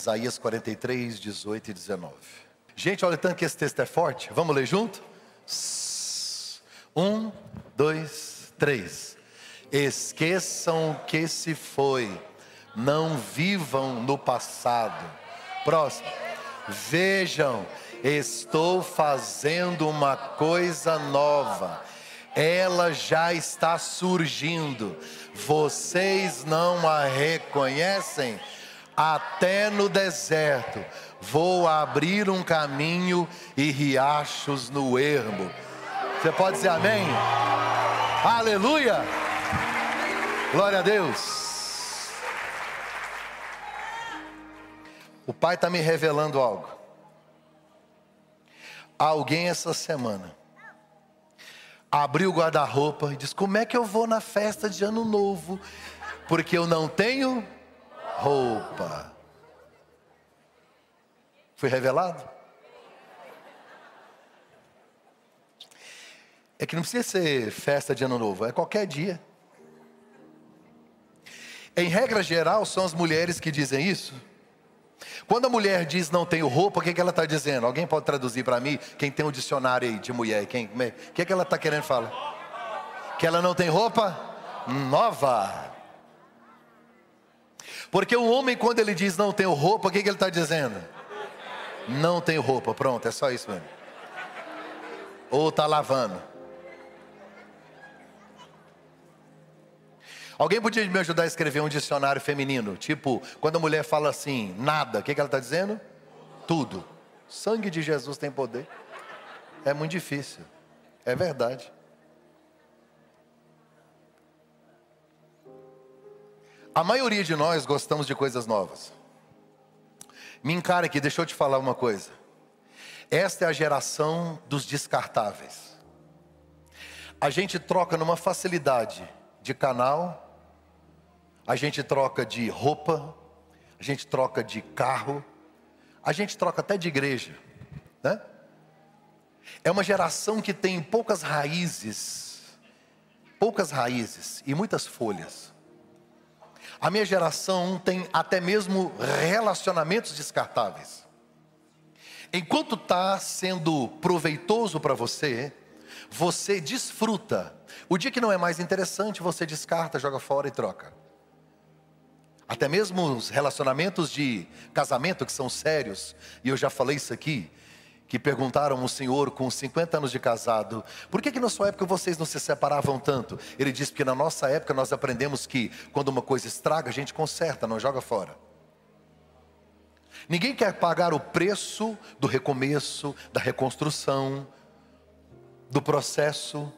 Isaías 43, 18 e 19. Gente, olha tanto que esse texto é forte. Vamos ler junto? Um, dois, três. Esqueçam o que se foi, não vivam no passado. Próximo. Vejam, estou fazendo uma coisa nova. Ela já está surgindo. Vocês não a reconhecem? Até no deserto vou abrir um caminho e riachos no ermo. Você pode dizer amém? Aleluia! Glória a Deus. O Pai está me revelando algo. Alguém essa semana abriu o guarda-roupa e disse: Como é que eu vou na festa de ano novo? Porque eu não tenho roupa. Foi revelado? É que não precisa ser festa de ano novo, é qualquer dia. Em regra geral, são as mulheres que dizem isso. Quando a mulher diz não tenho roupa, o que, que ela está dizendo? Alguém pode traduzir para mim? Quem tem um dicionário aí de mulher? Quem, o que, que ela está querendo falar? Que ela não tem roupa nova. Porque o homem, quando ele diz não tenho roupa, o que, que ele está dizendo? Não tenho roupa, pronto, é só isso mesmo. Ou está lavando. Alguém podia me ajudar a escrever um dicionário feminino? Tipo, quando a mulher fala assim, nada, o que, que ela está dizendo? Tudo. Sangue de Jesus tem poder. É muito difícil. É verdade. A maioria de nós gostamos de coisas novas. Me encare aqui, deixa eu te falar uma coisa. Esta é a geração dos descartáveis. A gente troca numa facilidade de canal, a gente troca de roupa, a gente troca de carro, a gente troca até de igreja, né? É uma geração que tem poucas raízes, poucas raízes e muitas folhas. A minha geração tem até mesmo relacionamentos descartáveis. Enquanto está sendo proveitoso para você, você desfruta. O dia que não é mais interessante, você descarta, joga fora e troca. Até mesmo os relacionamentos de casamento que são sérios, e eu já falei isso aqui, que perguntaram ao Senhor com 50 anos de casado, por que que na sua época vocês não se separavam tanto? Ele disse porque na nossa época nós aprendemos que quando uma coisa estraga, a gente conserta, não joga fora. Ninguém quer pagar o preço do recomeço, da reconstrução, do processo.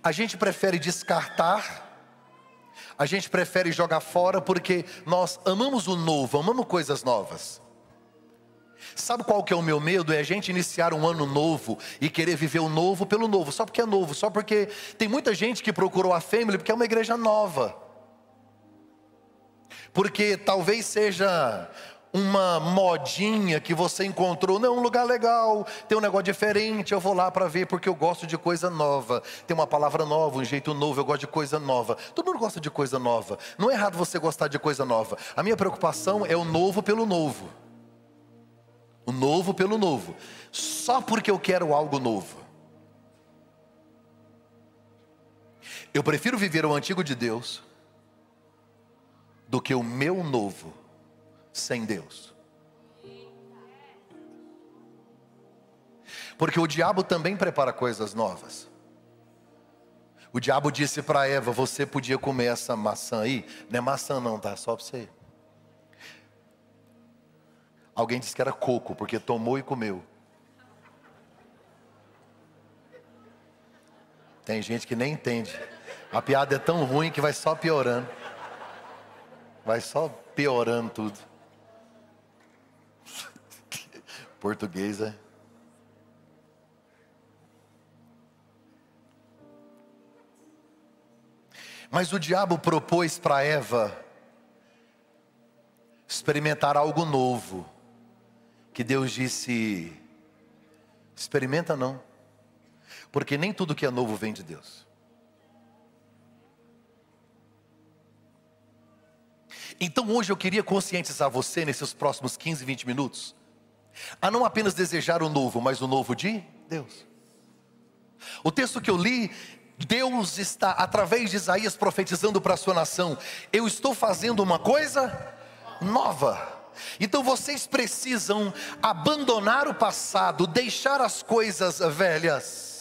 A gente prefere descartar a gente prefere jogar fora porque nós amamos o novo, amamos coisas novas. Sabe qual que é o meu medo? É a gente iniciar um ano novo e querer viver o novo pelo novo, só porque é novo, só porque tem muita gente que procurou a Family porque é uma igreja nova. Porque talvez seja uma modinha que você encontrou, não, um lugar legal, tem um negócio diferente, eu vou lá para ver porque eu gosto de coisa nova. Tem uma palavra nova, um jeito novo, eu gosto de coisa nova. Todo mundo gosta de coisa nova. Não é errado você gostar de coisa nova. A minha preocupação é o novo pelo novo. O novo pelo novo. Só porque eu quero algo novo. Eu prefiro viver o antigo de Deus do que o meu novo sem Deus. Porque o diabo também prepara coisas novas. O diabo disse para Eva: Você podia comer essa maçã aí? Não é maçã, não, tá? Só para você. Alguém disse que era coco, porque tomou e comeu. Tem gente que nem entende. A piada é tão ruim que vai só piorando. Vai só piorando tudo. Português é. Mas o diabo propôs para Eva experimentar algo novo, que Deus disse: experimenta não, porque nem tudo que é novo vem de Deus. Então hoje eu queria conscientizar você nesses próximos 15, 20 minutos, a não apenas desejar o novo, mas o novo de Deus. O texto que eu li, Deus está, através de Isaías, profetizando para a sua nação: Eu estou fazendo uma coisa nova. Então vocês precisam abandonar o passado, deixar as coisas velhas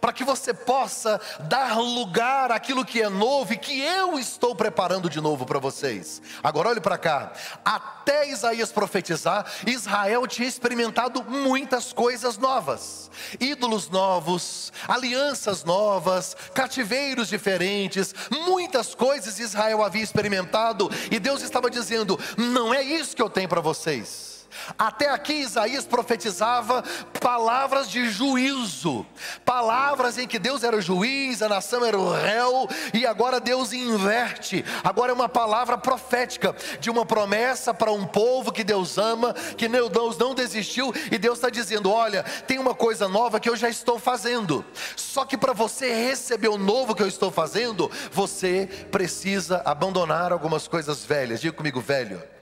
para que você possa dar lugar àquilo que é novo e que eu estou preparando de novo para vocês. Agora olhe para cá. Até Isaías profetizar, Israel tinha experimentado muitas coisas novas. Ídolos novos, alianças novas, cativeiros diferentes, muitas coisas Israel havia experimentado e Deus estava dizendo: "Não é isso que eu tenho para vocês". Até aqui Isaías profetizava palavras de juízo, palavras em que Deus era o juiz, a nação era o réu, e agora Deus inverte. Agora é uma palavra profética de uma promessa para um povo que Deus ama, que Deus não desistiu, e Deus está dizendo: Olha, tem uma coisa nova que eu já estou fazendo. Só que para você receber o novo que eu estou fazendo, você precisa abandonar algumas coisas velhas. Diga comigo, velho.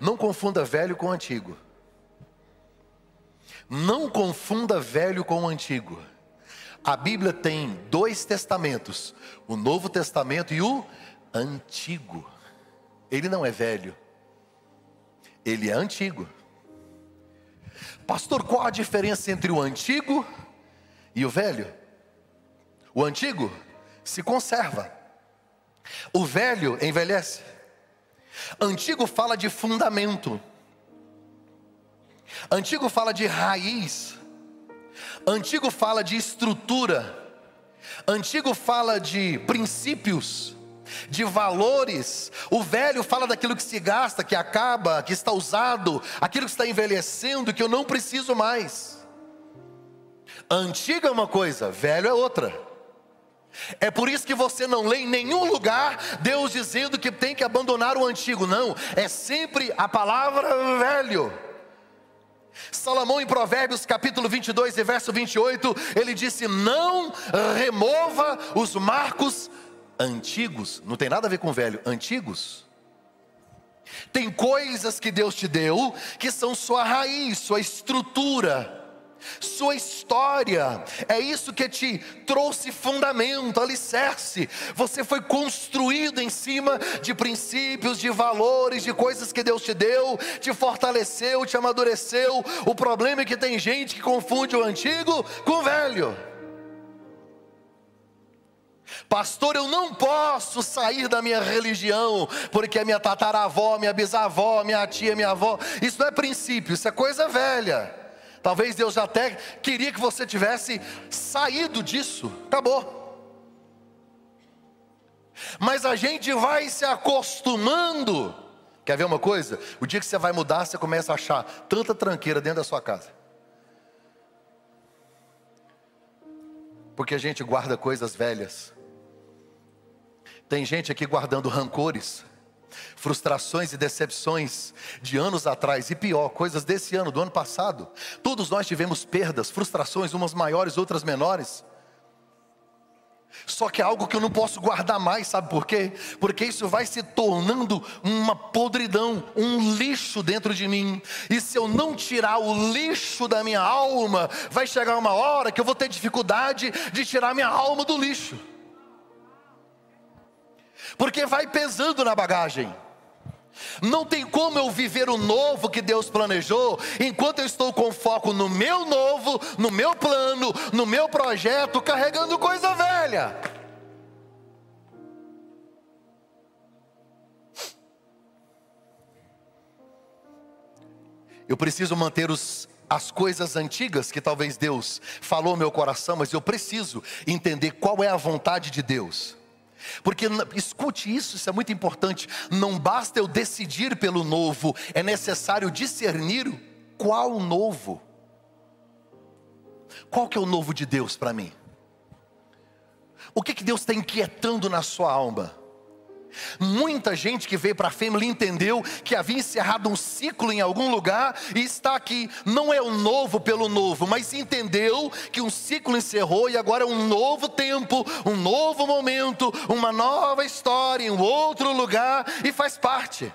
Não confunda velho com antigo. Não confunda velho com antigo. A Bíblia tem dois testamentos: o Novo Testamento e o Antigo. Ele não é velho, ele é antigo. Pastor, qual a diferença entre o antigo e o velho? O antigo se conserva, o velho envelhece. Antigo fala de fundamento. Antigo fala de raiz. Antigo fala de estrutura. Antigo fala de princípios, de valores. O velho fala daquilo que se gasta, que acaba, que está usado, aquilo que está envelhecendo, que eu não preciso mais. Antigo é uma coisa, velho é outra. É por isso que você não lê em nenhum lugar Deus dizendo que tem que abandonar o antigo, não, é sempre a palavra velho. Salomão em Provérbios capítulo 22 e verso 28, ele disse: Não remova os marcos antigos, não tem nada a ver com velho, antigos. Tem coisas que Deus te deu que são sua raiz, sua estrutura sua história, é isso que te trouxe fundamento, alicerce. Você foi construído em cima de princípios, de valores, de coisas que Deus te deu, te fortaleceu, te amadureceu. O problema é que tem gente que confunde o antigo com o velho. Pastor, eu não posso sair da minha religião, porque a minha tataravó, minha bisavó, minha tia, minha avó, isso não é princípio, isso é coisa velha. Talvez Deus até queria que você tivesse saído disso. Acabou. Mas a gente vai se acostumando. Quer ver uma coisa? O dia que você vai mudar, você começa a achar tanta tranqueira dentro da sua casa. Porque a gente guarda coisas velhas. Tem gente aqui guardando rancores frustrações e decepções de anos atrás, e pior, coisas desse ano, do ano passado. Todos nós tivemos perdas, frustrações, umas maiores, outras menores. Só que é algo que eu não posso guardar mais, sabe por quê? Porque isso vai se tornando uma podridão, um lixo dentro de mim. E se eu não tirar o lixo da minha alma, vai chegar uma hora que eu vou ter dificuldade de tirar minha alma do lixo porque vai pesando na bagagem. Não tem como eu viver o novo que Deus planejou enquanto eu estou com foco no meu novo, no meu plano, no meu projeto, carregando coisa velha. Eu preciso manter os, as coisas antigas que talvez Deus falou no meu coração, mas eu preciso entender qual é a vontade de Deus. Porque escute isso, isso é muito importante. Não basta eu decidir pelo novo, é necessário discernir qual novo. Qual que é o novo de Deus para mim? O que, que Deus está inquietando na sua alma? Muita gente que veio para a Family entendeu que havia encerrado um ciclo em algum lugar e está aqui. Não é o novo pelo novo, mas entendeu que um ciclo encerrou e agora é um novo tempo, um novo momento, uma nova história em um outro lugar e faz parte.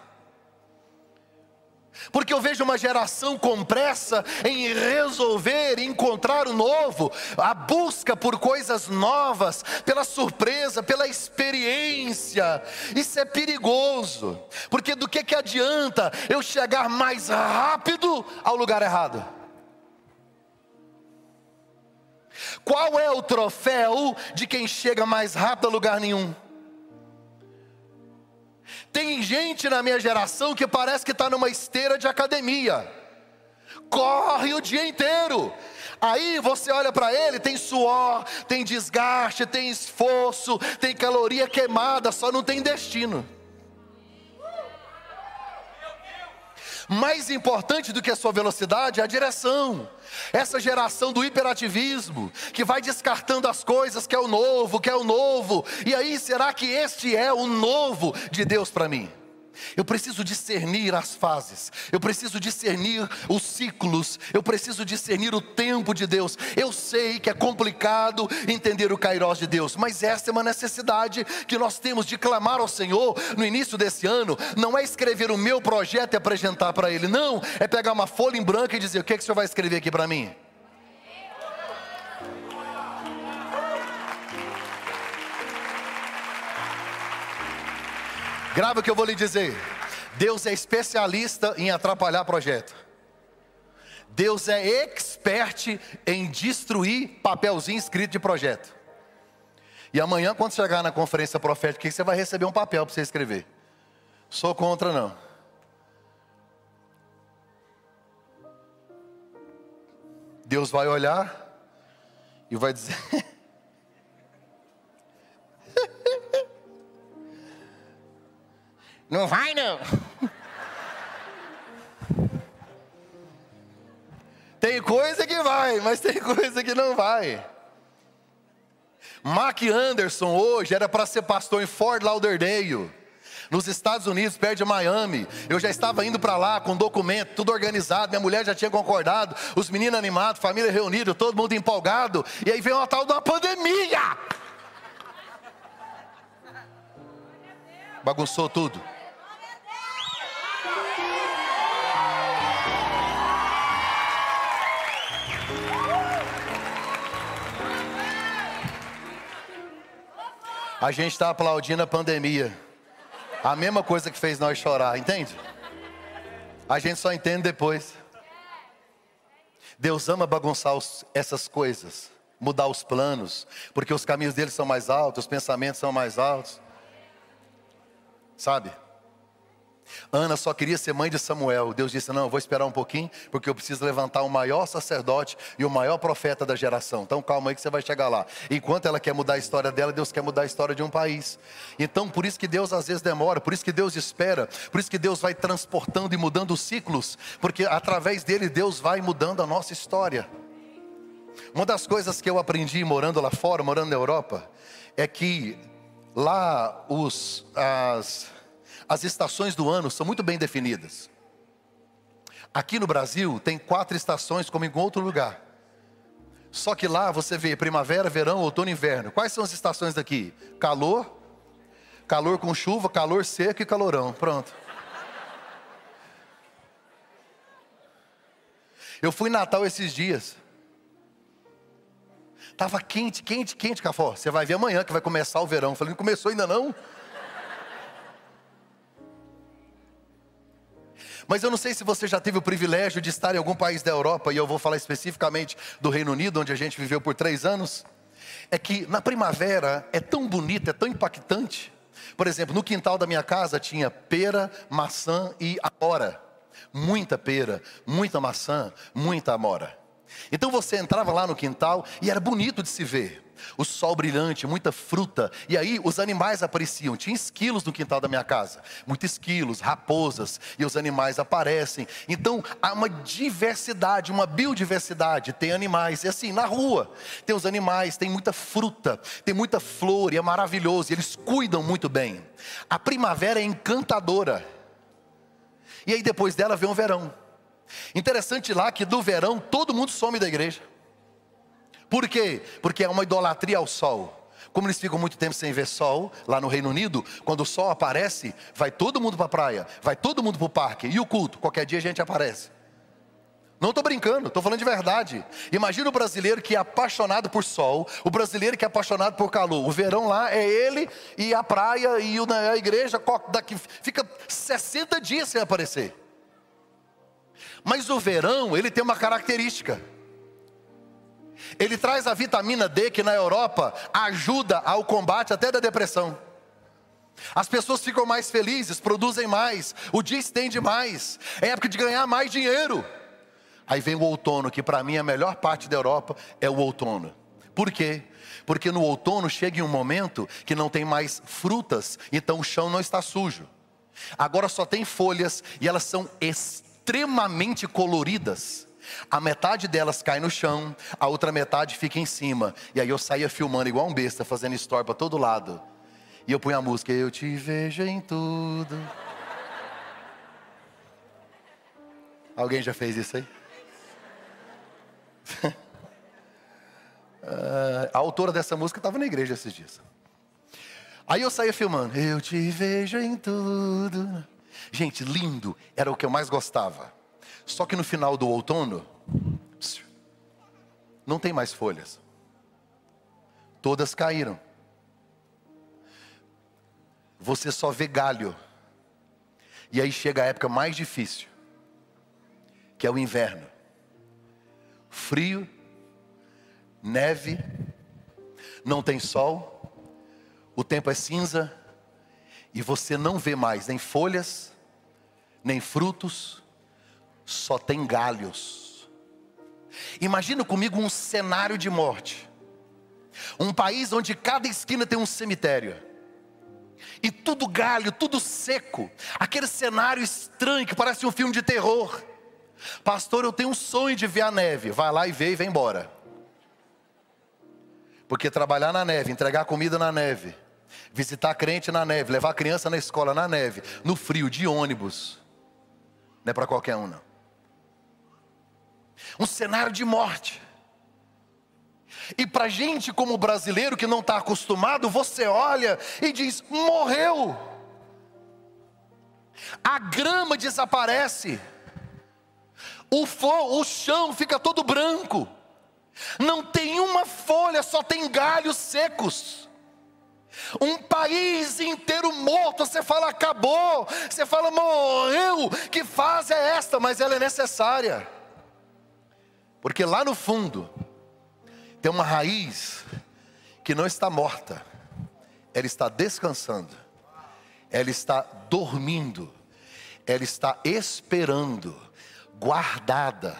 Porque eu vejo uma geração com pressa em resolver, encontrar o novo, a busca por coisas novas, pela surpresa, pela experiência. Isso é perigoso, porque do que, que adianta eu chegar mais rápido ao lugar errado? Qual é o troféu de quem chega mais rápido a lugar nenhum? Tem gente na minha geração que parece que está numa esteira de academia, corre o dia inteiro. Aí você olha para ele, tem suor, tem desgaste, tem esforço, tem caloria queimada, só não tem destino. Mais importante do que a sua velocidade é a direção. Essa geração do hiperativismo, que vai descartando as coisas, que é o novo, que é o novo. E aí, será que este é o novo de Deus para mim? Eu preciso discernir as fases, eu preciso discernir os ciclos, eu preciso discernir o tempo de Deus. Eu sei que é complicado entender o kairós de Deus, mas essa é uma necessidade que nós temos de clamar ao Senhor no início desse ano. Não é escrever o meu projeto e apresentar para Ele, não, é pegar uma folha em branco e dizer: o que, é que o Senhor vai escrever aqui para mim? Grava o que eu vou lhe dizer. Deus é especialista em atrapalhar projeto. Deus é expert em destruir papelzinho escrito de projeto. E amanhã, quando chegar na conferência profética, você vai receber um papel para você escrever. Sou contra, não. Deus vai olhar e vai dizer: Não vai não. Tem coisa que vai, mas tem coisa que não vai. Mark Anderson hoje era para ser pastor em Fort Lauderdale, nos Estados Unidos, perto de Miami. Eu já estava indo para lá com documento, tudo organizado. Minha mulher já tinha concordado, os meninos animados, família reunida, todo mundo empolgado. E aí veio uma tal de uma pandemia. Bagunçou tudo. A gente está aplaudindo a pandemia. A mesma coisa que fez nós chorar, entende? A gente só entende depois. Deus ama bagunçar os, essas coisas, mudar os planos, porque os caminhos dele são mais altos, os pensamentos são mais altos. Sabe? Ana só queria ser mãe de Samuel. Deus disse: Não, eu vou esperar um pouquinho, porque eu preciso levantar o maior sacerdote e o maior profeta da geração. Então calma aí que você vai chegar lá. Enquanto ela quer mudar a história dela, Deus quer mudar a história de um país. Então por isso que Deus às vezes demora, por isso que Deus espera, por isso que Deus vai transportando e mudando os ciclos, porque através dele Deus vai mudando a nossa história. Uma das coisas que eu aprendi morando lá fora, morando na Europa, é que lá os, as, as estações do ano são muito bem definidas. Aqui no Brasil tem quatro estações, como em outro lugar. Só que lá você vê primavera, verão, outono e inverno. Quais são as estações daqui? Calor, calor com chuva, calor seco e calorão. Pronto. Eu fui em Natal esses dias. Tava quente, quente, quente, Cafó. Você vai ver amanhã que vai começar o verão. Falei, não começou ainda não? Mas eu não sei se você já teve o privilégio de estar em algum país da Europa, e eu vou falar especificamente do Reino Unido, onde a gente viveu por três anos. É que na primavera é tão bonito, é tão impactante. Por exemplo, no quintal da minha casa tinha pera, maçã e amora. Muita pera, muita maçã, muita amora. Então você entrava lá no quintal e era bonito de se ver. O sol brilhante, muita fruta. E aí os animais apareciam. Tinha esquilos no quintal da minha casa. Muitos esquilos, raposas. E os animais aparecem. Então há uma diversidade, uma biodiversidade. Tem animais. E assim, na rua, tem os animais, tem muita fruta, tem muita flor. E é maravilhoso. E eles cuidam muito bem. A primavera é encantadora. E aí depois dela vem o verão. Interessante lá que do verão todo mundo some da igreja. Por quê? Porque é uma idolatria ao sol. Como eles ficam muito tempo sem ver sol, lá no Reino Unido, quando o sol aparece, vai todo mundo para a praia, vai todo mundo para o parque. E o culto? Qualquer dia a gente aparece. Não estou brincando, estou falando de verdade. Imagina o brasileiro que é apaixonado por sol, o brasileiro que é apaixonado por calor. O verão lá é ele e a praia e a igreja daqui fica 60 dias sem aparecer. Mas o verão, ele tem uma característica. Ele traz a vitamina D que na Europa ajuda ao combate até da depressão. As pessoas ficam mais felizes, produzem mais, o dia estende mais, é época de ganhar mais dinheiro. Aí vem o outono, que para mim a melhor parte da Europa é o outono. Por quê? Porque no outono chega um momento que não tem mais frutas, então o chão não está sujo. Agora só tem folhas e elas são extremamente coloridas. A metade delas cai no chão, a outra metade fica em cima. E aí eu saía filmando igual um besta, fazendo story para todo lado. E eu punho a música, eu te vejo em tudo. Alguém já fez isso aí? a autora dessa música estava na igreja esses dias. Aí eu saía filmando, eu te vejo em tudo. Gente, lindo, era o que eu mais gostava. Só que no final do outono, não tem mais folhas. Todas caíram. Você só vê galho. E aí chega a época mais difícil, que é o inverno. Frio, neve, não tem sol, o tempo é cinza, e você não vê mais nem folhas, nem frutos, só tem galhos. Imagina comigo um cenário de morte. Um país onde cada esquina tem um cemitério. E tudo galho, tudo seco. Aquele cenário estranho que parece um filme de terror. Pastor, eu tenho um sonho de ver a neve. Vai lá e vê e vem embora. Porque trabalhar na neve, entregar comida na neve, visitar crente na neve, levar criança na escola na neve, no frio, de ônibus, não é para qualquer um, não. Um cenário de morte. E para gente como brasileiro que não está acostumado, você olha e diz: morreu. A grama desaparece. O, fo, o chão fica todo branco. Não tem uma folha, só tem galhos secos. Um país inteiro morto, você fala acabou, você fala morreu, que fase é esta? Mas ela é necessária, porque lá no fundo tem uma raiz que não está morta, ela está descansando, ela está dormindo, ela está esperando, guardada,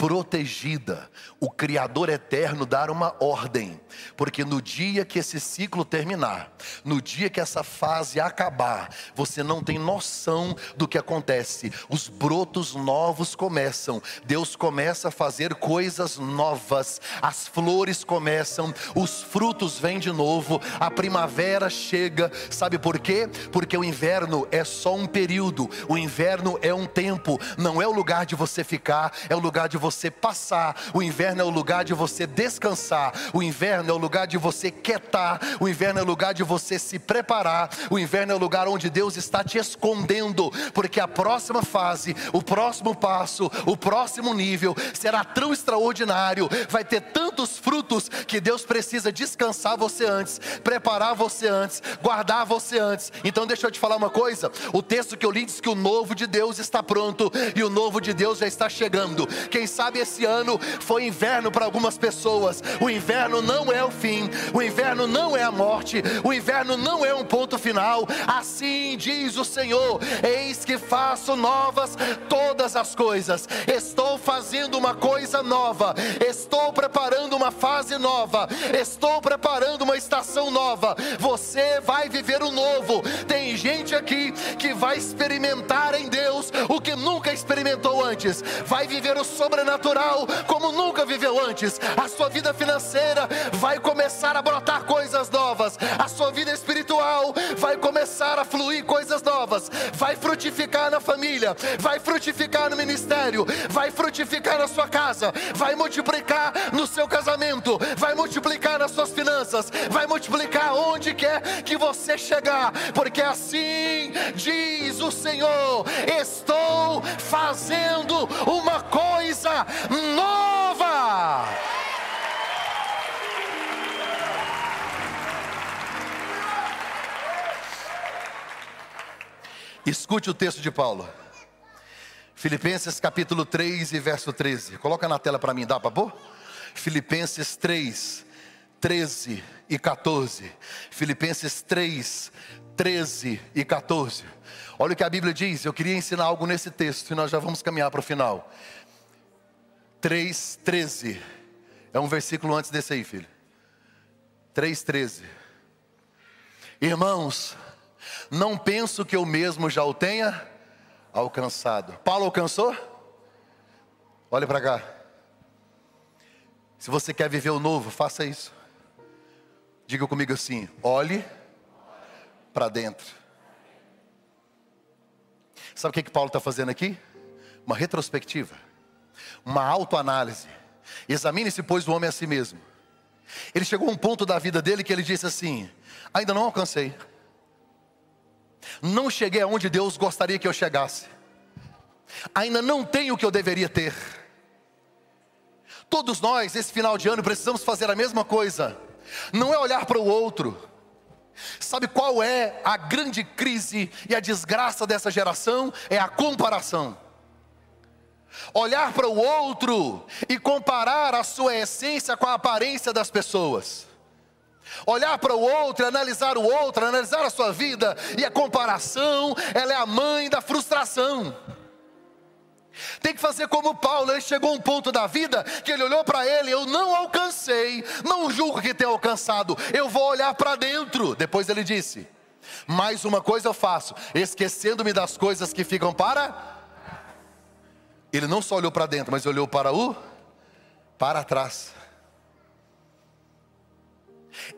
protegida, o Criador eterno dar uma ordem, porque no dia que esse ciclo terminar, no dia que essa fase acabar, você não tem noção do que acontece. Os brotos novos começam, Deus começa a fazer coisas novas, as flores começam, os frutos vêm de novo, a primavera chega. Sabe por quê? Porque o inverno é só um período, o inverno é um tempo, não é o lugar de você ficar, é o lugar de você você passar, o inverno é o lugar de você descansar, o inverno é o lugar de você quietar, o inverno é o lugar de você se preparar, o inverno é o lugar onde Deus está te escondendo, porque a próxima fase, o próximo passo, o próximo nível será tão extraordinário, vai ter tantos frutos que Deus precisa descansar você antes, preparar você antes, guardar você antes. Então deixa eu te falar uma coisa, o texto que eu li diz que o novo de Deus está pronto e o novo de Deus já está chegando. Quem sabe sabe, esse ano foi inverno para algumas pessoas. O inverno não é o fim, o inverno não é a morte, o inverno não é um ponto final. Assim diz o Senhor: Eis que faço novas todas as coisas. Estou fazendo uma coisa nova. Estou preparando uma fase nova. Estou preparando uma estação nova. Você vai viver o novo. Tem gente aqui que vai experimentar em Deus o que nunca experimentou antes. Vai viver o sobrenatural como nunca viveu antes. A sua vida financeira vai começar a brotar coisas novas. A sua vida espiritual vai começar a fluir coisas novas. Vai frutificar na família, vai frutificar no ministério, vai frutificar na sua casa, vai multiplicar no seu casamento, vai multiplicar nas suas finanças, vai multiplicar onde quer que você chegar, porque assim diz o Senhor: estou fazendo uma coisa nova. Escute o texto de Paulo. Filipenses capítulo 3 e verso 13. Coloca na tela para mim, dá para pôr? Filipenses 3, 13 e 14. Filipenses 3, 13 e 14. Olha o que a Bíblia diz. Eu queria ensinar algo nesse texto e nós já vamos caminhar para o final. 3, 13. É um versículo antes desse aí, filho. 3, 13. Irmãos, não penso que eu mesmo já o tenha alcançado. Paulo alcançou? Olha para cá. Se você quer viver o novo, faça isso. Diga comigo assim: olhe para dentro. Sabe o que, que Paulo está fazendo aqui? Uma retrospectiva, uma autoanálise. Examine-se, pois, o homem a si mesmo. Ele chegou a um ponto da vida dele que ele disse assim: ainda não alcancei. Não cheguei aonde Deus gostaria que eu chegasse. Ainda não tenho o que eu deveria ter. Todos nós, esse final de ano, precisamos fazer a mesma coisa. Não é olhar para o outro. Sabe qual é a grande crise e a desgraça dessa geração? É a comparação. Olhar para o outro e comparar a sua essência com a aparência das pessoas olhar para o outro, analisar o outro, analisar a sua vida, e a comparação, ela é a mãe da frustração. Tem que fazer como Paulo, ele chegou a um ponto da vida que ele olhou para ele, eu não alcancei, não julgo que tenha alcançado, eu vou olhar para dentro. Depois ele disse: Mais uma coisa eu faço, esquecendo-me das coisas que ficam para. Ele não só olhou para dentro, mas olhou para o para trás.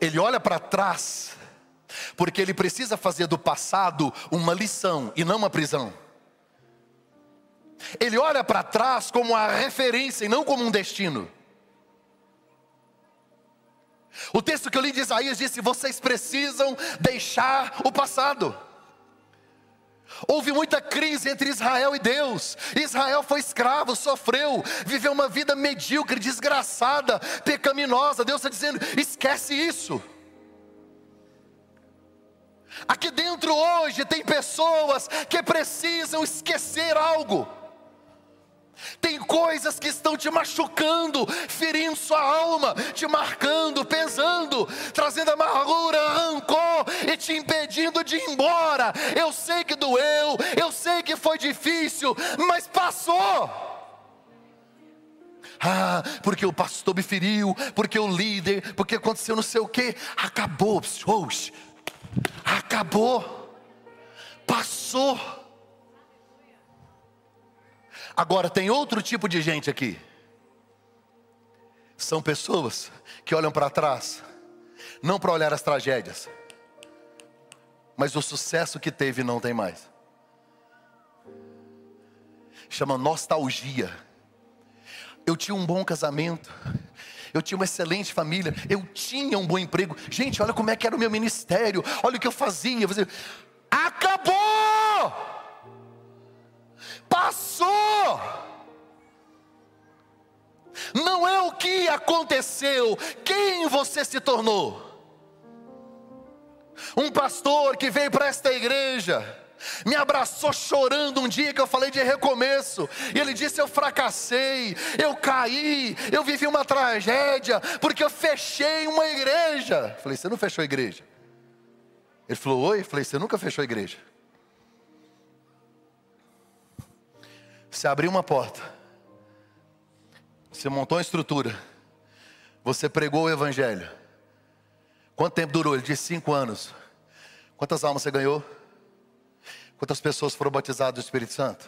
Ele olha para trás, porque ele precisa fazer do passado uma lição e não uma prisão. Ele olha para trás como a referência e não como um destino. O texto que eu li de Isaías disse: vocês precisam deixar o passado. Houve muita crise entre Israel e Deus. Israel foi escravo, sofreu, viveu uma vida medíocre, desgraçada, pecaminosa. Deus está dizendo: esquece isso. Aqui dentro hoje tem pessoas que precisam esquecer algo. Tem coisas que estão te machucando, ferindo sua alma, te marcando, pesando, trazendo amargura, rancor e te impedindo de ir embora. Eu sei que doeu, eu sei que foi difícil, mas passou. Ah, porque o pastor me feriu, porque o líder, porque aconteceu não sei o que, acabou, acabou, passou. Agora, tem outro tipo de gente aqui. São pessoas que olham para trás, não para olhar as tragédias, mas o sucesso que teve não tem mais. Chama nostalgia. Eu tinha um bom casamento, eu tinha uma excelente família, eu tinha um bom emprego. Gente, olha como é que era o meu ministério, olha o que eu fazia. Eu fazia. Acabou! Passou. Não é o que aconteceu, quem você se tornou. Um pastor que veio para esta igreja, me abraçou chorando um dia que eu falei de recomeço, e ele disse: Eu fracassei, eu caí, eu vivi uma tragédia, porque eu fechei uma igreja. Eu falei: Você não fechou a igreja? Ele falou: Oi? Eu falei: Você nunca fechou a igreja? Você abriu uma porta, você montou uma estrutura, você pregou o Evangelho. Quanto tempo durou? Ele disse cinco anos. Quantas almas você ganhou? Quantas pessoas foram batizadas do Espírito Santo?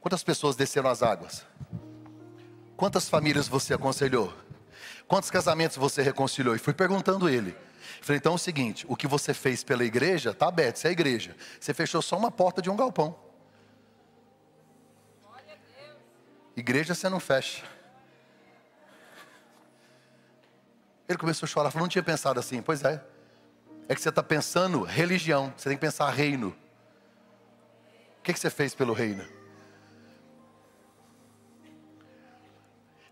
Quantas pessoas desceram as águas? Quantas famílias você aconselhou? Quantos casamentos você reconciliou? E fui perguntando ele. Falei, então é o seguinte: o que você fez pela igreja está aberto, isso é a igreja. Você fechou só uma porta de um galpão. Igreja você não fecha. Ele começou a chorar, falou, não tinha pensado assim. Pois é. É que você está pensando religião, você tem que pensar reino. O que, que você fez pelo reino?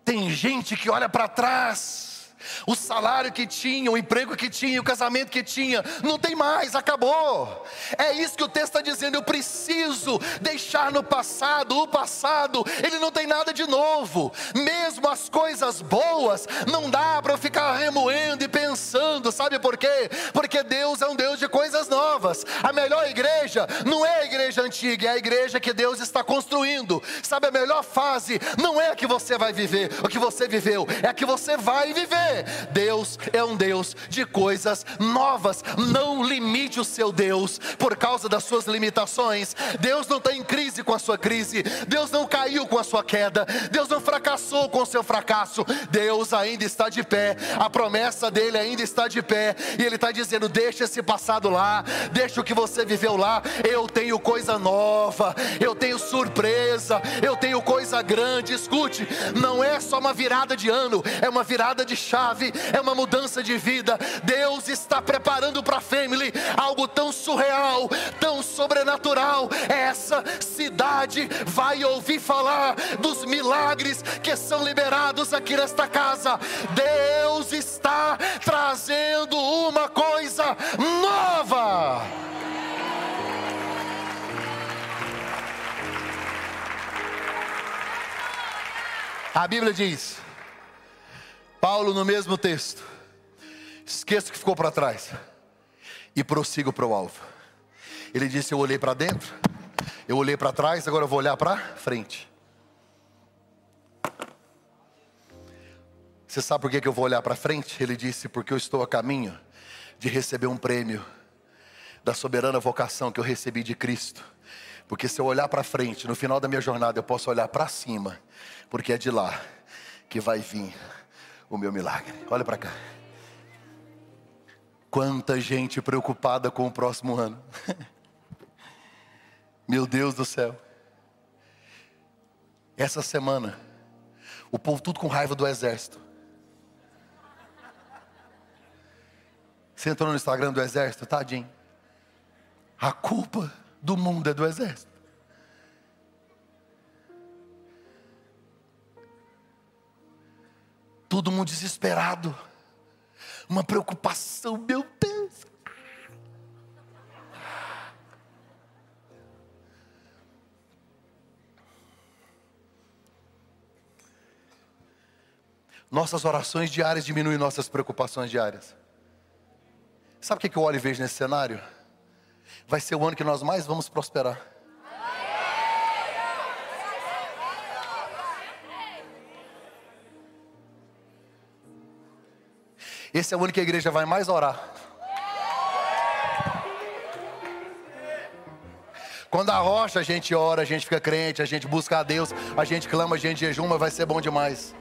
Tem gente que olha para trás o salário que tinha, o emprego que tinha, o casamento que tinha, não tem mais, acabou. É isso que o texto está dizendo. Eu preciso deixar no passado. O passado, ele não tem nada de novo. Mesmo as coisas boas, não dá para eu ficar remoendo e pensando. Sabe por quê? Porque Deus é um Deus de coisas novas. A melhor igreja não é a igreja antiga, é a igreja que Deus está construindo. Sabe, a melhor fase não é a que você vai viver, o que você viveu, é a que você vai viver. Deus é um Deus de coisas novas. Não limite o seu Deus por causa das suas limitações. Deus não está em crise com a sua crise. Deus não caiu com a sua queda. Deus não fracassou com o seu fracasso. Deus ainda está de pé. A promessa dele ainda está de pé. E ele está dizendo: deixa esse passado lá, deixa o que você viveu lá. Eu tenho coisa nova, eu tenho surpresa, eu tenho coisa grande. Escute, não é só uma virada de ano, é uma virada de chave chave, é uma mudança de vida. Deus está preparando para a family algo tão surreal, tão sobrenatural. Essa cidade vai ouvir falar dos milagres que são liberados aqui nesta casa. Deus está trazendo uma coisa nova. A Bíblia diz: Paulo, no mesmo texto, esqueça o que ficou para trás e prossigo para o alvo. Ele disse: Eu olhei para dentro, eu olhei para trás, agora eu vou olhar para frente. Você sabe por que eu vou olhar para frente? Ele disse: Porque eu estou a caminho de receber um prêmio da soberana vocação que eu recebi de Cristo. Porque se eu olhar para frente, no final da minha jornada, eu posso olhar para cima, porque é de lá que vai vir o meu milagre. Olha para cá. Quanta gente preocupada com o próximo ano. meu Deus do céu. Essa semana, o povo tudo com raiva do exército. Você entrou no Instagram do exército, tadinho. A culpa do mundo é do exército. Todo mundo desesperado. Uma preocupação, meu Deus. Nossas orações diárias diminuem nossas preocupações diárias. Sabe o que eu olho e vejo nesse cenário? Vai ser o ano que nós mais vamos prosperar. Esse é o ano que a igreja vai mais orar. Quando a rocha a gente ora, a gente fica crente, a gente busca a Deus, a gente clama, a gente jejuma, vai ser bom demais.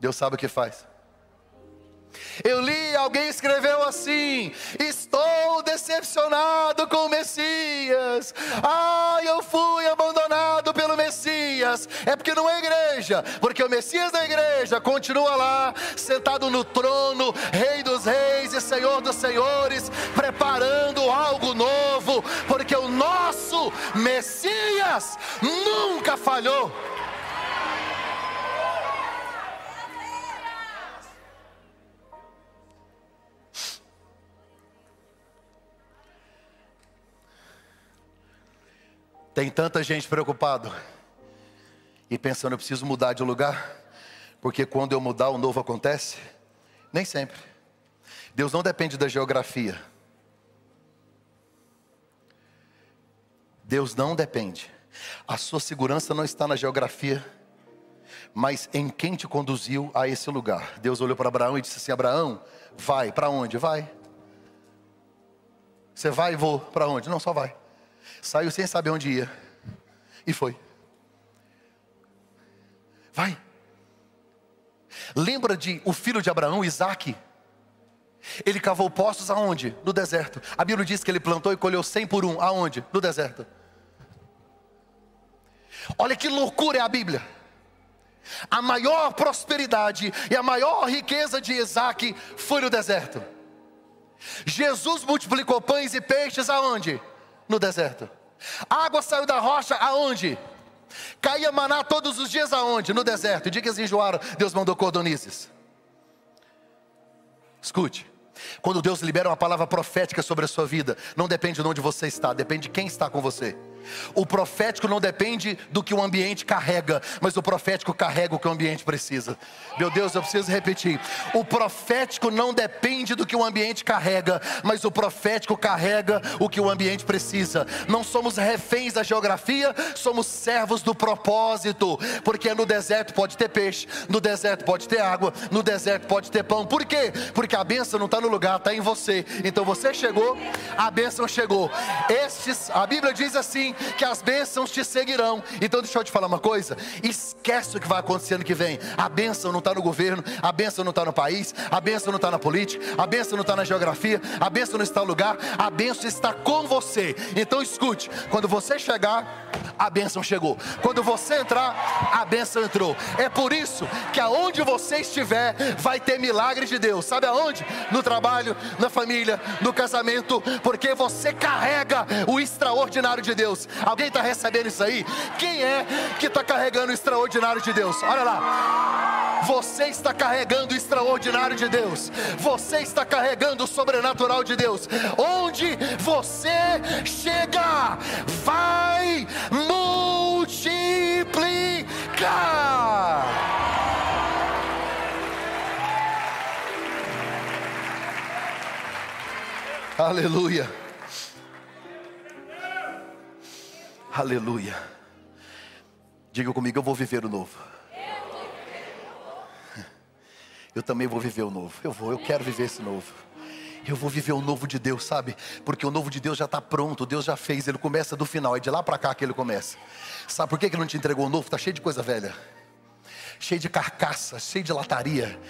Deus sabe o que faz. Eu li, alguém escreveu assim: Estou decepcionado com o Messias. Ah, eu fui abandonado pelo Messias. É porque não é igreja, porque o Messias da igreja continua lá, sentado no trono, Rei dos Reis e Senhor dos Senhores, preparando algo novo, porque o nosso Messias nunca falhou. Tem tanta gente preocupado e pensando, eu preciso mudar de lugar, porque quando eu mudar o novo acontece? Nem sempre. Deus não depende da geografia. Deus não depende. A sua segurança não está na geografia, mas em quem te conduziu a esse lugar. Deus olhou para Abraão e disse assim: Abraão, vai, para onde? Vai. Você vai e vou, para onde? Não, só vai. Saiu sem saber onde ia. E foi. Vai. Lembra de o filho de Abraão, Isaac? Ele cavou poços aonde? No deserto. A Bíblia diz que ele plantou e colheu cem por um. Aonde? No deserto. Olha que loucura é a Bíblia. A maior prosperidade e a maior riqueza de Isaac foi no deserto. Jesus multiplicou pães e peixes aonde? No deserto. A água saiu da rocha aonde? Caía maná todos os dias aonde? No deserto. E dia que eles enjoaram, Deus mandou cordonizes. Escute. Quando Deus libera uma palavra profética sobre a sua vida, não depende de onde você está, depende de quem está com você. O profético não depende do que o ambiente carrega, mas o profético carrega o que o ambiente precisa. Meu Deus, eu preciso repetir. O profético não depende do que o ambiente carrega, mas o profético carrega o que o ambiente precisa. Não somos reféns da geografia, somos servos do propósito. Porque no deserto pode ter peixe, no deserto pode ter água, no deserto pode ter pão. Por quê? Porque a bênção não está no lugar, está em você. Então você chegou, a bênção chegou. Estes, a Bíblia diz assim que as bênçãos te seguirão. Então deixa eu te falar uma coisa: esquece o que vai acontecer no que vem. A bênção não está no governo, a bênção não está no país, a bênção não está na política, a bênção não está na geografia, a bênção não está no lugar, a bênção está com você. Então escute: quando você chegar, a bênção chegou. Quando você entrar, a bênção entrou. É por isso que aonde você estiver, vai ter milagres de Deus. Sabe aonde? No trabalho, na família, no casamento, porque você carrega o extraordinário de Deus. Alguém está recebendo isso aí? Quem é que está carregando o extraordinário de Deus? Olha lá. Você está carregando o extraordinário de Deus. Você está carregando o sobrenatural de Deus. Onde você chega, vai multiplicar. Aleluia. Aleluia. Diga comigo, eu vou viver o novo. Eu também vou viver o novo. Eu vou, eu quero viver esse novo. Eu vou viver o novo de Deus, sabe? Porque o novo de Deus já está pronto, Deus já fez, ele começa do final, é de lá para cá que ele começa. Sabe por que ele não te entregou o novo? Está cheio de coisa velha, cheio de carcaça, cheio de lataria.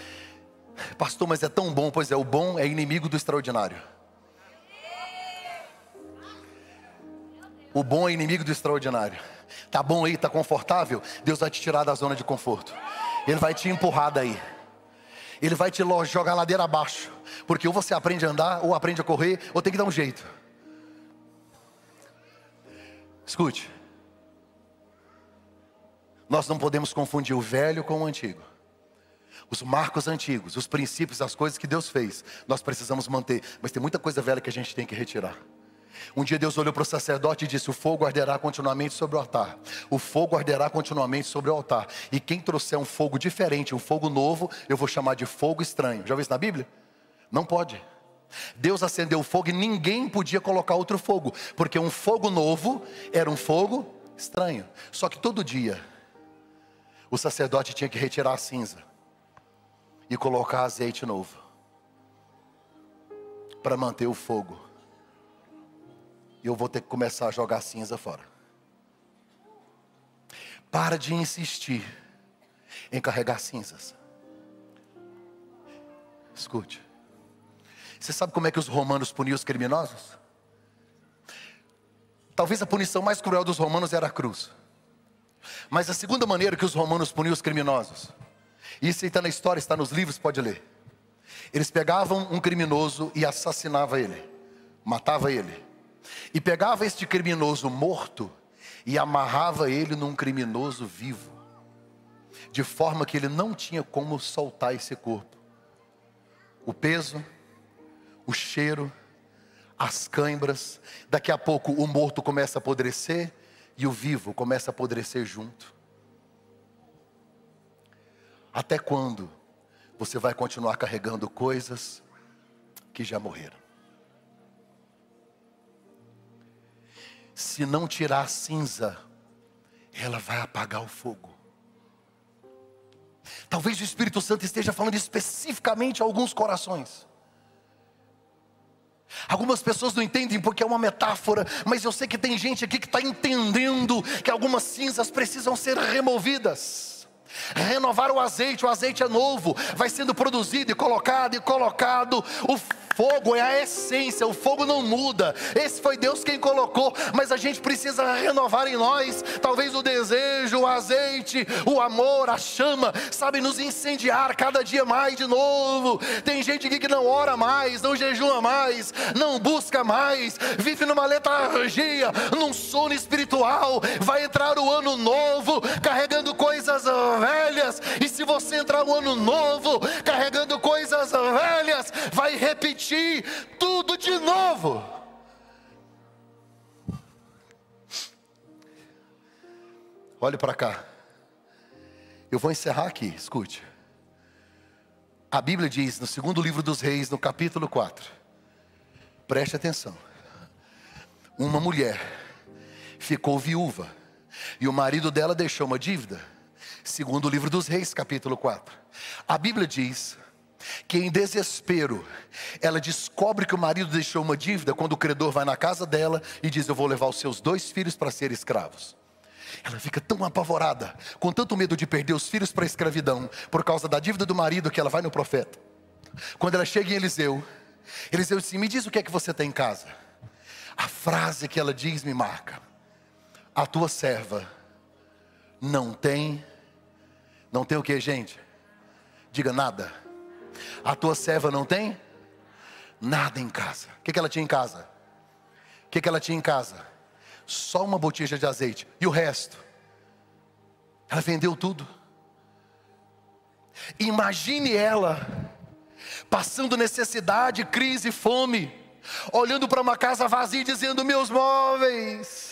Pastor, mas é tão bom, pois é, o bom é inimigo do extraordinário. O bom é inimigo do extraordinário. Tá bom aí, tá confortável? Deus vai te tirar da zona de conforto. Ele vai te empurrar daí. Ele vai te jogar ladeira abaixo. Porque ou você aprende a andar, ou aprende a correr, ou tem que dar um jeito. Escute. Nós não podemos confundir o velho com o antigo. Os marcos antigos, os princípios, as coisas que Deus fez, nós precisamos manter. Mas tem muita coisa velha que a gente tem que retirar. Um dia Deus olhou para o sacerdote e disse: O fogo arderá continuamente sobre o altar. O fogo arderá continuamente sobre o altar. E quem trouxer um fogo diferente, um fogo novo, eu vou chamar de fogo estranho. Já viu isso na Bíblia? Não pode. Deus acendeu o fogo e ninguém podia colocar outro fogo, porque um fogo novo era um fogo estranho. Só que todo dia o sacerdote tinha que retirar a cinza e colocar azeite novo para manter o fogo eu vou ter que começar a jogar cinza fora. Para de insistir em carregar cinzas. Escute. Você sabe como é que os romanos puniam os criminosos? Talvez a punição mais cruel dos romanos era a cruz. Mas a segunda maneira que os romanos puniam os criminosos, isso está na história, está nos livros, pode ler. Eles pegavam um criminoso e assassinavam ele, matava ele e pegava este criminoso morto e amarrava ele num criminoso vivo, de forma que ele não tinha como soltar esse corpo. O peso, o cheiro, as cãibras, daqui a pouco o morto começa a apodrecer e o vivo começa a apodrecer junto. Até quando você vai continuar carregando coisas que já morreram? Se não tirar a cinza, ela vai apagar o fogo. Talvez o Espírito Santo esteja falando especificamente a alguns corações. Algumas pessoas não entendem porque é uma metáfora, mas eu sei que tem gente aqui que está entendendo que algumas cinzas precisam ser removidas. Renovar o azeite, o azeite é novo, vai sendo produzido e colocado e colocado. O fogo é a essência, o fogo não muda. Esse foi Deus quem colocou, mas a gente precisa renovar em nós, talvez o desejo, o azeite, o amor, a chama, sabe, nos incendiar cada dia mais de novo. Tem gente aqui que não ora mais, não jejua mais, não busca mais, vive numa letargia, num sono espiritual. Vai entrar o ano novo carregando coisas velhas, e se você entrar no ano novo carregando coisas velhas, vai repetir repetir tudo de novo. Olhe para cá. Eu vou encerrar aqui, escute. A Bíblia diz no segundo livro dos Reis, no capítulo 4. Preste atenção. Uma mulher ficou viúva e o marido dela deixou uma dívida. Segundo o livro dos Reis, capítulo 4. A Bíblia diz que em desespero, ela descobre que o marido deixou uma dívida quando o credor vai na casa dela e diz: Eu vou levar os seus dois filhos para serem escravos. Ela fica tão apavorada, com tanto medo de perder os filhos para a escravidão, por causa da dívida do marido, que ela vai no profeta. Quando ela chega em Eliseu, Eliseu diz assim: Me diz o que é que você tem em casa. A frase que ela diz me marca: A tua serva não tem, não tem o que, gente? Diga nada a tua serva não tem nada em casa. O que, que ela tinha em casa? O que, que ela tinha em casa? Só uma botija de azeite. E o resto? Ela vendeu tudo. Imagine ela passando necessidade, crise, fome, olhando para uma casa vazia e dizendo: Meus móveis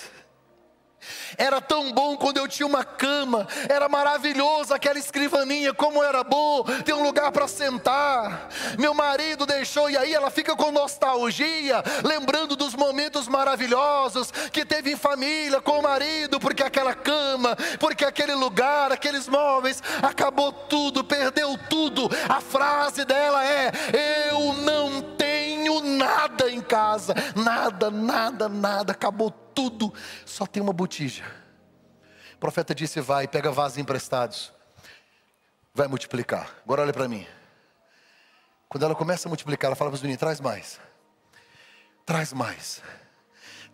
era tão bom quando eu tinha uma cama, era maravilhoso aquela escrivaninha, como era bom ter um lugar para sentar. Meu marido deixou, e aí ela fica com nostalgia, lembrando dos momentos maravilhosos que teve em família com o marido, porque aquela cama, porque aquele lugar, aqueles móveis, acabou tudo, perdeu tudo. A frase dela é: Eu não tenho nada em casa, nada, nada, nada, acabou tudo tudo, só tem uma botija. O profeta disse: Vai, pega vasos emprestados, vai multiplicar. Agora olha para mim. Quando ela começa a multiplicar, ela fala para os meninos: Traz mais, traz mais,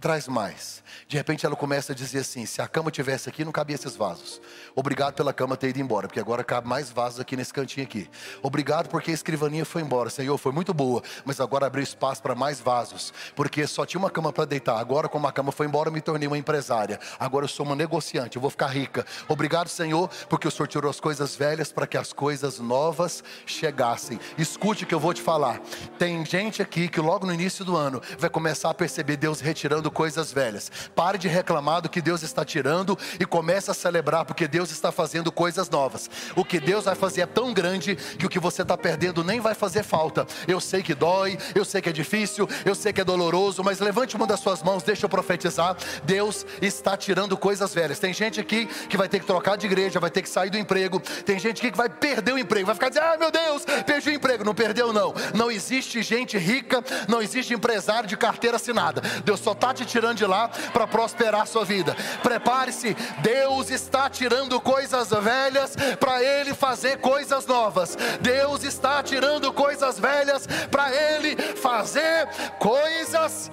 traz mais. De repente ela começa a dizer assim: se a cama tivesse aqui, não cabia esses vasos. Obrigado pela cama ter ido embora, porque agora cabe mais vasos aqui nesse cantinho aqui. Obrigado porque a escrivaninha foi embora, Senhor, foi muito boa, mas agora abriu espaço para mais vasos, porque só tinha uma cama para deitar. Agora, como a cama foi embora, eu me tornei uma empresária. Agora eu sou uma negociante, eu vou ficar rica. Obrigado, Senhor, porque o Senhor tirou as coisas velhas para que as coisas novas chegassem. Escute o que eu vou te falar. Tem gente aqui que logo no início do ano vai começar a perceber Deus retirando coisas velhas. Pare de reclamar do que Deus está tirando e comece a celebrar, porque Deus está fazendo coisas novas. O que Deus vai fazer é tão grande que o que você está perdendo nem vai fazer falta. Eu sei que dói, eu sei que é difícil, eu sei que é doloroso, mas levante uma das suas mãos, deixa eu profetizar. Deus está tirando coisas velhas. Tem gente aqui que vai ter que trocar de igreja, vai ter que sair do emprego. Tem gente aqui que vai perder o emprego, vai ficar dizendo: ai meu Deus, perdi o emprego. Não perdeu, não. Não existe gente rica, não existe empresário de carteira assinada. Deus só está te tirando de lá para prosperar a sua vida. Prepare-se, Deus está tirando coisas velhas para Ele fazer coisas novas. Deus está tirando coisas velhas para Ele fazer coisas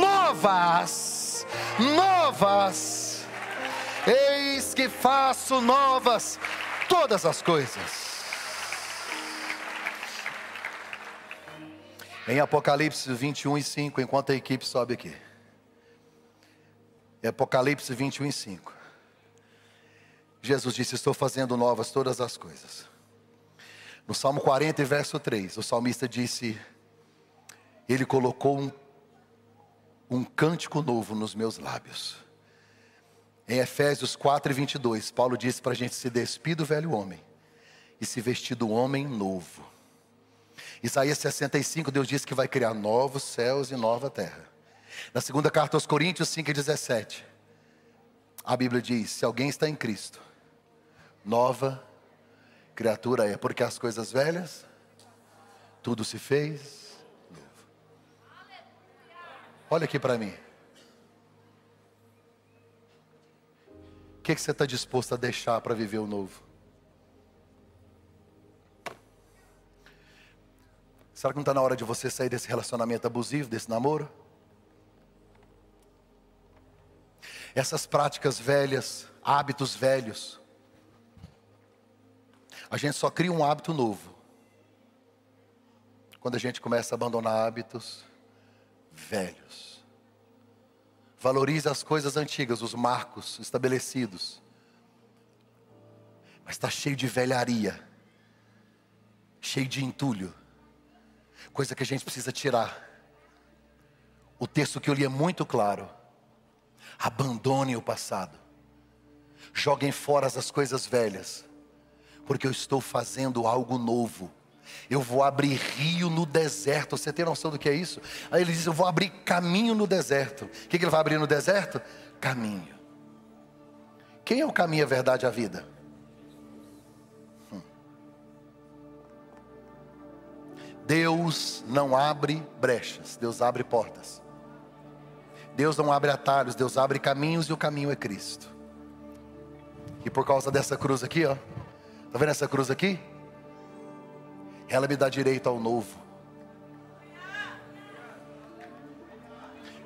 novas. Novas. Eis que faço novas todas as coisas. Em Apocalipse 21 e 5, enquanto a equipe sobe aqui. É Apocalipse 21 e 5. Jesus disse: Estou fazendo novas todas as coisas. No Salmo 40, verso 3, o salmista disse: Ele colocou um, um cântico novo nos meus lábios. Em Efésios 4 22, Paulo disse para a gente se despir do velho homem e se vestir do homem novo. Isaías 65, Deus disse que vai criar novos céus e nova terra. Na segunda carta aos Coríntios 5,17, a Bíblia diz: se alguém está em Cristo, nova criatura é, porque as coisas velhas, tudo se fez novo. Olha aqui para mim. O que, que você está disposto a deixar para viver o novo? Será que não está na hora de você sair desse relacionamento abusivo, desse namoro? Essas práticas velhas, hábitos velhos. A gente só cria um hábito novo. Quando a gente começa a abandonar hábitos velhos. Valorize as coisas antigas, os marcos estabelecidos. Mas está cheio de velharia, cheio de entulho coisa que a gente precisa tirar. O texto que eu li é muito claro. Abandone o passado. Joguem fora as coisas velhas, porque eu estou fazendo algo novo. Eu vou abrir rio no deserto. Você tem noção do que é isso? Aí ele diz: Eu vou abrir caminho no deserto. O que, ele vai abrir no deserto? Caminho. Quem é o caminho, a verdade e a vida? Deus não abre brechas, Deus abre portas. Deus não abre atalhos, Deus abre caminhos e o caminho é Cristo. E por causa dessa cruz aqui, ó, tá vendo essa cruz aqui? Ela me dá direito ao novo.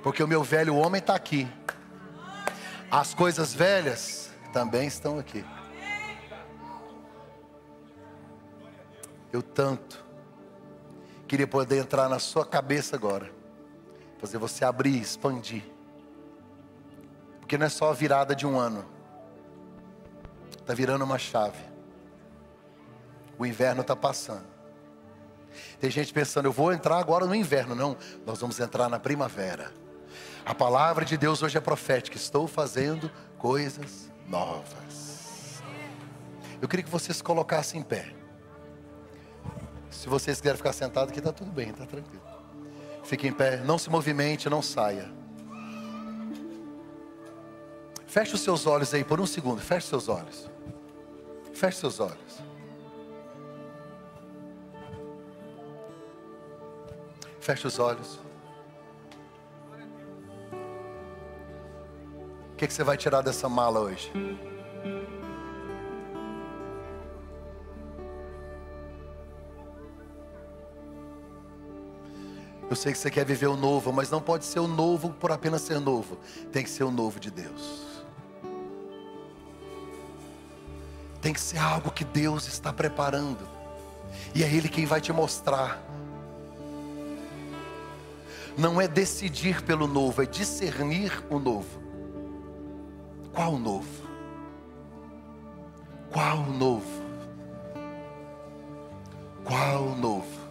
Porque o meu velho homem está aqui. As coisas velhas também estão aqui. Eu tanto Queria poder entrar na sua cabeça agora, fazer você abrir, expandir. Porque não é só a virada de um ano, está virando uma chave. O inverno está passando. Tem gente pensando, eu vou entrar agora no inverno. Não, nós vamos entrar na primavera. A palavra de Deus hoje é profética. Estou fazendo coisas novas. Eu queria que vocês colocassem em pé. Se vocês quiserem ficar sentados aqui, está tudo bem, está tranquilo. Fique em pé, não se movimente, não saia. Feche os seus olhos aí por um segundo. Feche seus olhos. Feche seus olhos. Feche os olhos. O que, que você vai tirar dessa mala hoje? Eu sei que você quer viver o novo, mas não pode ser o novo por apenas ser novo. Tem que ser o novo de Deus. Tem que ser algo que Deus está preparando. E é Ele quem vai te mostrar. Não é decidir pelo novo, é discernir o novo. Qual o novo? Qual o novo? Qual o novo?